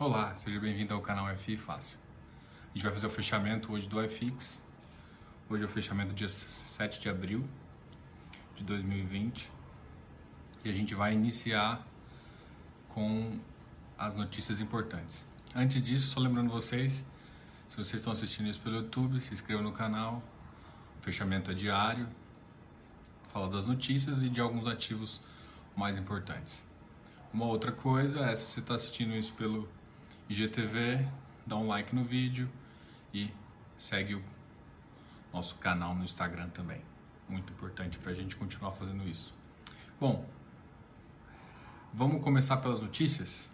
Olá, seja bem-vindo ao canal FI Fácil. A gente vai fazer o fechamento hoje do FX. Hoje é o fechamento dia 7 de abril de 2020 e a gente vai iniciar com as notícias importantes. Antes disso, só lembrando vocês, se vocês estão assistindo isso pelo YouTube, se inscrevam no canal. O fechamento é diário. Fala das notícias e de alguns ativos mais importantes. Uma outra coisa é se você está assistindo isso pelo IGTV, dá um like no vídeo e segue o nosso canal no Instagram também. Muito importante para a gente continuar fazendo isso. Bom, vamos começar pelas notícias.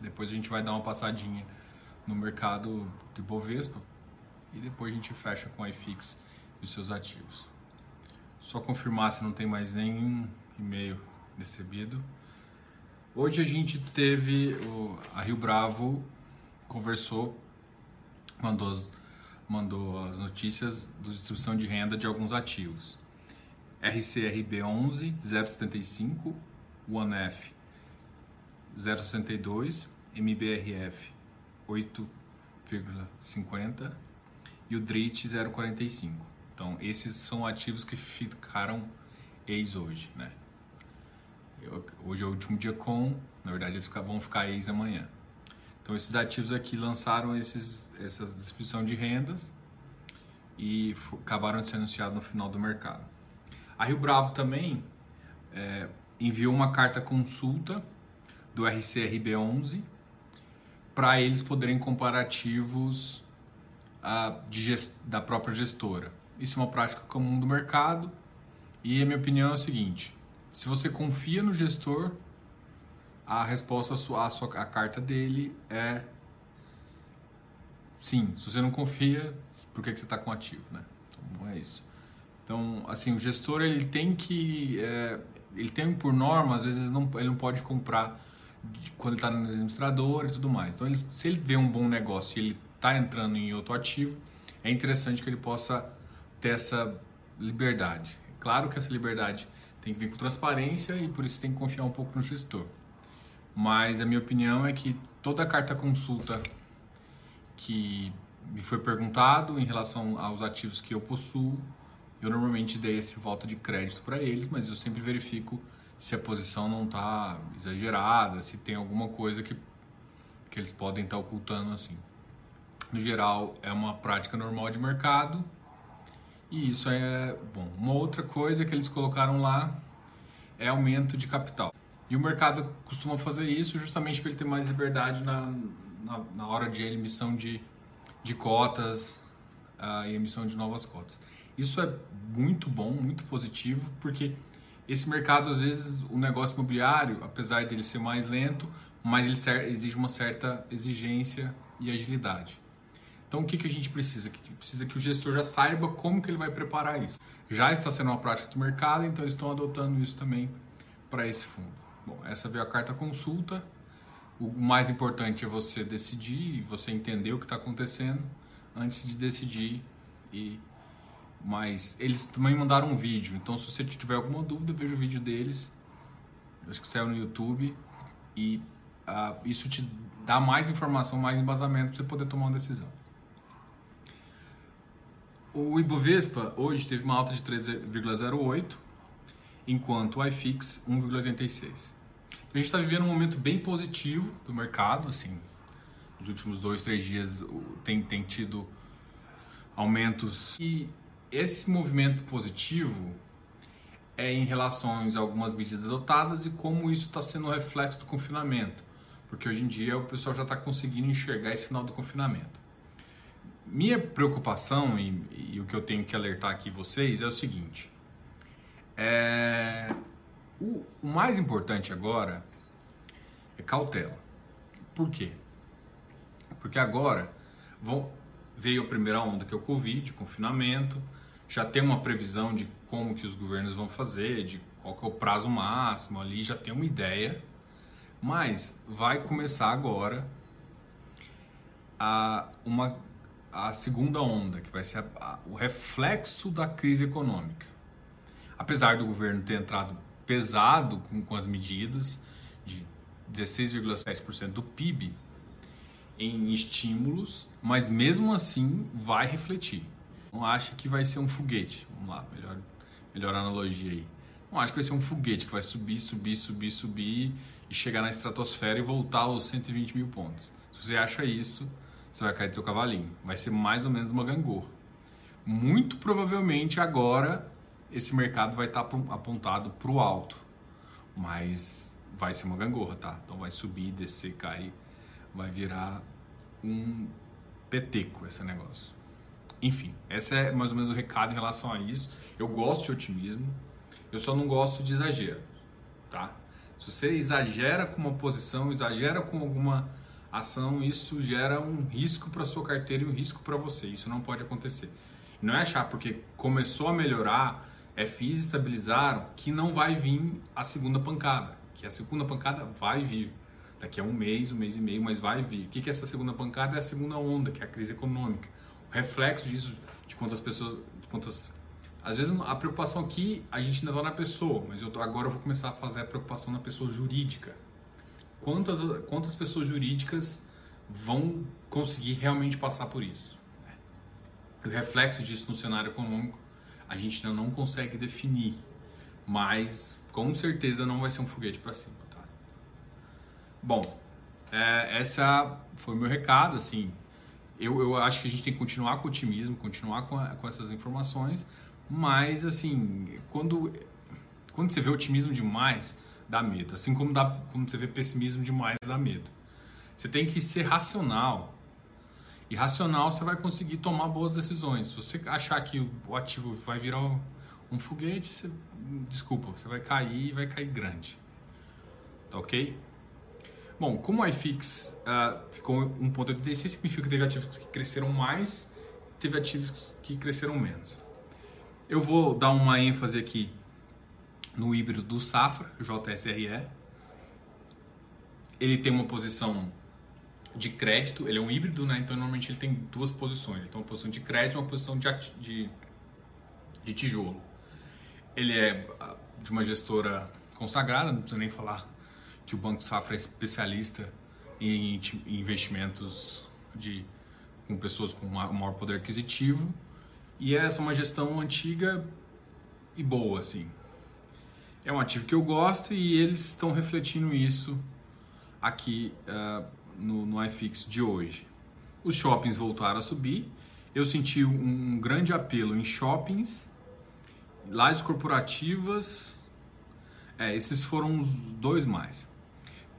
Depois a gente vai dar uma passadinha no mercado de Bovespa e depois a gente fecha com a iFix e os seus ativos. Só confirmar se não tem mais nenhum e-mail recebido. Hoje a gente teve o, a Rio Bravo conversou, mandou as, mandou as notícias da distribuição de renda de alguns ativos. RCRB 11 075, OneF 062, MBRF 8,50 e o DRIT 0,45. Então, esses são ativos que ficaram ex hoje, né? Hoje é o último dia com, na verdade eles vão ficar ex amanhã. Então esses ativos aqui lançaram esses, essa distribuição de rendas e acabaram de ser anunciados no final do mercado. A Rio Bravo também é, enviou uma carta consulta do RCRB11 para eles poderem comparativos a, gest, da própria gestora. Isso é uma prática comum do mercado e a minha opinião é o seguinte: se você confia no gestor, a resposta à sua, sua a carta dele é sim. Se você não confia, por que, que você está com ativo, né? Então, é isso. Então, assim, o gestor ele tem que, é, ele tem por norma, às vezes não, ele não pode comprar quando está no administrador e tudo mais. Então, ele, se ele vê um bom negócio e ele está entrando em outro ativo, é interessante que ele possa ter essa liberdade. Claro que essa liberdade tem que vir com transparência e por isso tem que confiar um pouco no gestor. Mas a minha opinião é que toda carta consulta que me foi perguntado em relação aos ativos que eu possuo, eu normalmente dei esse voto de crédito para eles, mas eu sempre verifico se a posição não está exagerada, se tem alguma coisa que, que eles podem estar tá ocultando assim. No geral, é uma prática normal de mercado e isso é bom. Uma outra coisa que eles colocaram lá é aumento de capital. E o mercado costuma fazer isso justamente para ele ter mais liberdade na, na, na hora de emissão de, de cotas uh, e emissão de novas cotas. Isso é muito bom, muito positivo, porque esse mercado, às vezes, o negócio imobiliário, apesar dele ser mais lento, mas ele exige uma certa exigência e agilidade. Então, o que, que a gente precisa? Que precisa que o gestor já saiba como que ele vai preparar isso. Já está sendo uma prática do mercado, então eles estão adotando isso também para esse fundo. Bom, essa veio a carta consulta. O mais importante é você decidir, você entender o que está acontecendo antes de decidir. E mas eles também mandaram um vídeo. Então, se você tiver alguma dúvida, veja o vídeo deles. Acho que saiu no YouTube e uh, isso te dá mais informação, mais embasamento para você poder tomar uma decisão. O Ibovespa hoje teve uma alta de 3,08, enquanto o iFix 1,86. Então a gente está vivendo um momento bem positivo do mercado, assim, nos últimos dois, três dias tem, tem tido aumentos e esse movimento positivo é em relação a algumas medidas adotadas e como isso está sendo reflexo do confinamento, porque hoje em dia o pessoal já está conseguindo enxergar esse final do confinamento. Minha preocupação e, e, o que eu tenho que alertar aqui vocês é o seguinte: é, o, o mais importante agora é cautela. Por quê? Porque agora vão, veio a primeira onda que é o Covid, confinamento, já tem uma previsão de como que os governos vão fazer, de qual é o prazo máximo ali, já tem uma ideia, mas vai começar agora a uma a segunda onda, que vai ser a, a, o reflexo da crise econômica. Apesar do governo ter entrado pesado com, com as medidas de 16,7% do PIB, em estímulos, mas mesmo assim vai refletir. Não acha que vai ser um foguete. Vamos lá, melhor, melhor analogia aí. Não acho que vai ser um foguete que vai subir, subir, subir, subir e chegar na estratosfera e voltar aos 120 mil pontos. Se você acha isso, você vai cair do seu cavalinho. Vai ser mais ou menos uma gangorra. Muito provavelmente agora esse mercado vai estar apontado para o alto, mas vai ser uma gangorra, tá? Então vai subir, descer, cair, vai virar um peteco esse negócio. Enfim, esse é mais ou menos o recado em relação a isso. Eu gosto de otimismo, eu só não gosto de exagero, tá? Se você exagera com uma posição, exagera com alguma ação, isso gera um risco para sua carteira e um risco para você. Isso não pode acontecer. Não é achar porque começou a melhorar, FIs estabilizaram, que não vai vir a segunda pancada. Que a segunda pancada vai vir. Daqui a um mês, um mês e meio, mas vai vir. O que é essa segunda pancada? É a segunda onda, que é a crise econômica. O reflexo disso, de quantas pessoas, de quantas às vezes a preocupação aqui a gente ainda está na pessoa, mas eu tô, agora eu vou começar a fazer a preocupação na pessoa jurídica. Quantas, quantas pessoas jurídicas vão conseguir realmente passar por isso? O reflexo disso no cenário econômico a gente ainda não consegue definir, mas com certeza não vai ser um foguete para cima. Tá? Bom, é, essa foi o meu recado. Assim, eu, eu acho que a gente tem que continuar com otimismo, continuar com, a, com essas informações mas, assim, quando, quando você vê otimismo demais, dá medo. Assim como dá, quando você vê pessimismo demais, dá medo. Você tem que ser racional. E racional você vai conseguir tomar boas decisões. Se você achar que o ativo vai virar um, um foguete, você, desculpa, você vai cair e vai cair grande. Tá ok? Bom, como o iFix uh, ficou 1.86, significa que teve ativos que cresceram mais, teve ativos que cresceram menos. Eu vou dar uma ênfase aqui no híbrido do Safra, JSRE. Ele tem uma posição de crédito, ele é um híbrido, né? então normalmente ele tem duas posições. Ele tem uma posição de crédito e uma posição de, de, de tijolo. Ele é ah, de uma gestora consagrada, não precisa nem falar que o Banco Safra é especialista em investimentos de, com pessoas com maior poder aquisitivo e essa é uma gestão antiga e boa, assim. É um ativo que eu gosto e eles estão refletindo isso aqui uh, no, no iFix de hoje. Os shoppings voltaram a subir. Eu senti um grande apelo em shoppings, lajes corporativas. É, esses foram os dois mais.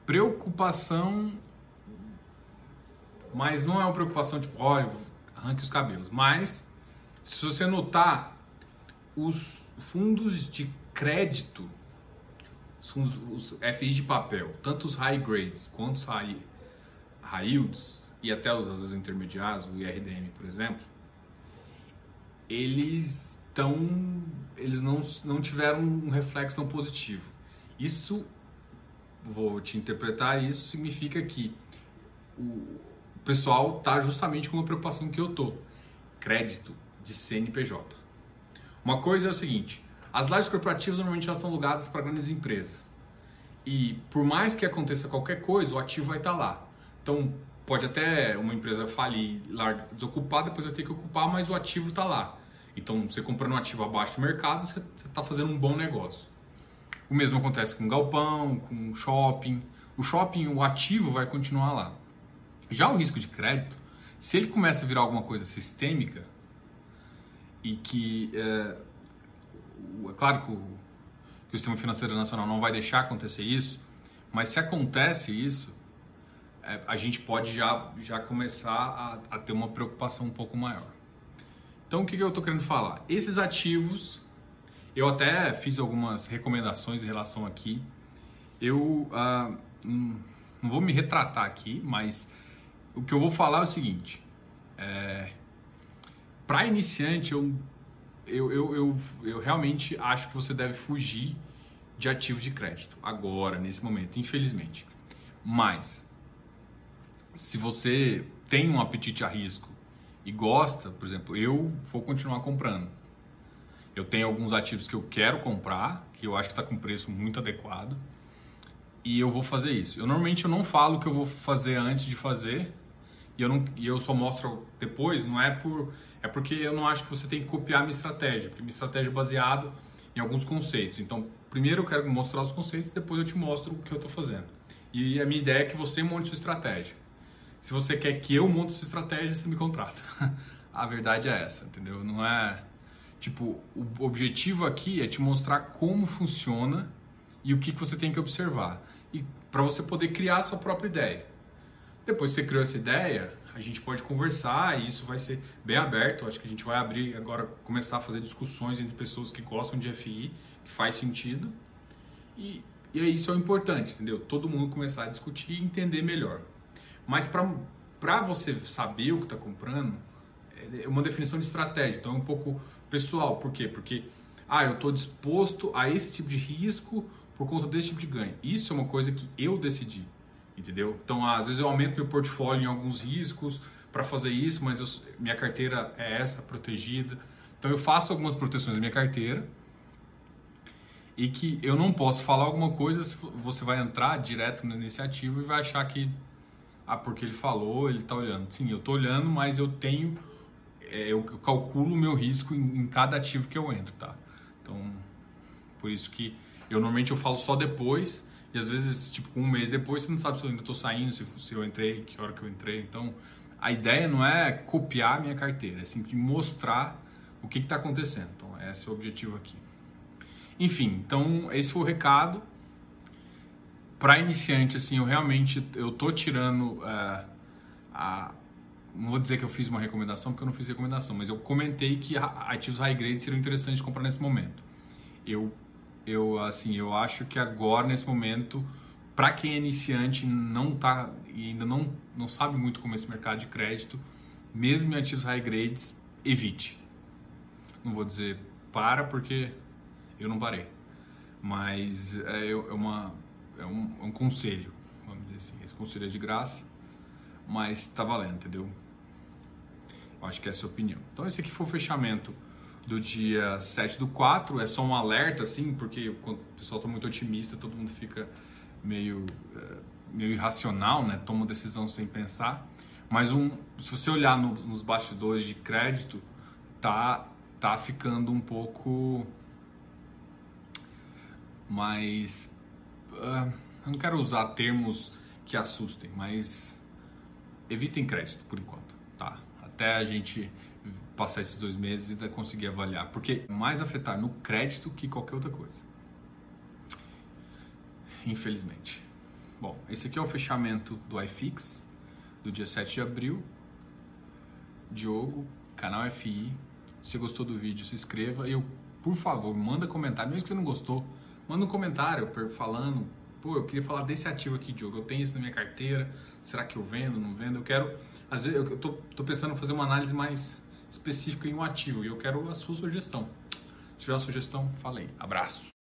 Preocupação, mas não é uma preocupação tipo, olha, arranque os cabelos, mas se você notar, os fundos de crédito, os, os FIs de papel, tanto os high grades quanto os high, high yields e até os, os intermediários, o IRDM, por exemplo, eles estão, eles não, não tiveram um reflexo tão positivo. Isso, vou te interpretar, isso significa que o pessoal está justamente com uma preocupação que eu tô. Crédito de CNPJ. Uma coisa é o seguinte: as lajes corporativas normalmente elas são alugadas para grandes empresas. E por mais que aconteça qualquer coisa, o ativo vai estar lá. Então, pode até uma empresa falir, desocupar, depois vai ter que ocupar, mas o ativo está lá. Então, você comprando um ativo abaixo do mercado, você está fazendo um bom negócio. O mesmo acontece com galpão, com shopping. O shopping, o ativo vai continuar lá. Já o risco de crédito, se ele começa a virar alguma coisa sistêmica, e que é, é claro que o, que o sistema financeiro nacional não vai deixar acontecer isso, mas se acontece isso, é, a gente pode já, já começar a, a, ter uma preocupação um pouco maior. Então, o que, que eu estou querendo falar? Esses ativos, eu até fiz algumas recomendações em relação aqui. Eu ah, hum, não vou me retratar aqui, mas o que eu vou falar é o seguinte: é, para iniciante, eu, eu, eu, eu, eu realmente acho que você deve fugir de ativos de crédito agora, nesse momento, infelizmente. Mas, se você tem um apetite a risco e gosta, por exemplo, eu vou continuar comprando. Eu tenho alguns ativos que eu quero comprar, que eu acho que está com preço muito adequado, e eu vou fazer isso. Eu normalmente eu não falo o que eu vou fazer antes de fazer, e eu, não, e eu só mostro depois, não é por. É porque eu não acho que você tem que copiar a minha estratégia, porque minha estratégia é baseada em alguns conceitos. Então, primeiro eu quero mostrar os conceitos, depois eu te mostro o que eu estou fazendo. E a minha ideia é que você monte sua estratégia. Se você quer que eu monte sua estratégia, você me contrata. a verdade é essa, entendeu? Não é. Tipo, o objetivo aqui é te mostrar como funciona e o que, que você tem que observar. E para você poder criar a sua própria ideia. Depois que você criou essa ideia, a gente pode conversar e isso vai ser bem aberto. Acho que a gente vai abrir agora, começar a fazer discussões entre pessoas que gostam de FI, que faz sentido. E, e isso é o importante, entendeu? Todo mundo começar a discutir e entender melhor. Mas para você saber o que está comprando, é uma definição de estratégia. Então é um pouco pessoal. Por quê? Porque ah, eu estou disposto a esse tipo de risco por conta desse tipo de ganho. Isso é uma coisa que eu decidi entendeu? Então, às vezes eu aumento meu portfólio em alguns riscos para fazer isso, mas eu, minha carteira é essa, protegida. Então, eu faço algumas proteções na minha carteira e que eu não posso falar alguma coisa se você vai entrar direto na iniciativa e vai achar que, ah, porque ele falou, ele está olhando. Sim, eu estou olhando, mas eu tenho, é, eu calculo o meu risco em, em cada ativo que eu entro, tá? Então, por isso que eu normalmente eu falo só depois e às vezes, tipo, um mês depois, você não sabe se eu ainda estou saindo, se, se eu entrei, que hora que eu entrei. Então, a ideia não é copiar a minha carteira, é simplesmente mostrar o que está acontecendo. Então, esse é o objetivo aqui. Enfim, então esse foi o recado. Para iniciante, assim, eu realmente eu tô tirando uh, a não vou dizer que eu fiz uma recomendação porque eu não fiz recomendação, mas eu comentei que ativos high grade seriam interessantes de comprar nesse momento. Eu eu assim, eu acho que agora nesse momento, para quem é iniciante não tá e ainda não não sabe muito como é esse mercado de crédito, mesmo em ativos high grades, evite. Não vou dizer para porque eu não parei, mas é, é uma é um, é um conselho, vamos dizer assim. Esse conselho é de graça, mas está valendo, entendeu? Eu acho que essa é a opinião. Então esse aqui foi o fechamento do dia 7 do 4. É só um alerta, assim, porque quando o pessoal está muito otimista, todo mundo fica meio, é, meio irracional, né? Toma decisão sem pensar. Mas um, se você olhar no, nos bastidores de crédito, tá, tá ficando um pouco mais. Uh, eu não quero usar termos que assustem, mas evitem crédito por enquanto, tá? Até a gente passar esses dois meses e conseguir avaliar, porque mais afetar no crédito que qualquer outra coisa. Infelizmente. Bom, esse aqui é o fechamento do iFix do dia 7 de abril. Diogo, canal FI. Se gostou do vídeo, se inscreva. Eu, por favor, manda comentário, mesmo que você não gostou, manda um comentário falando, pô, eu queria falar desse ativo aqui, Diogo. Eu tenho isso na minha carteira. Será que eu vendo, não vendo? Eu quero, às vezes eu tô, tô pensando em fazer uma análise mais específico em um ativo e eu quero a sua sugestão. Se tiver uma sugestão, falei. Abraço.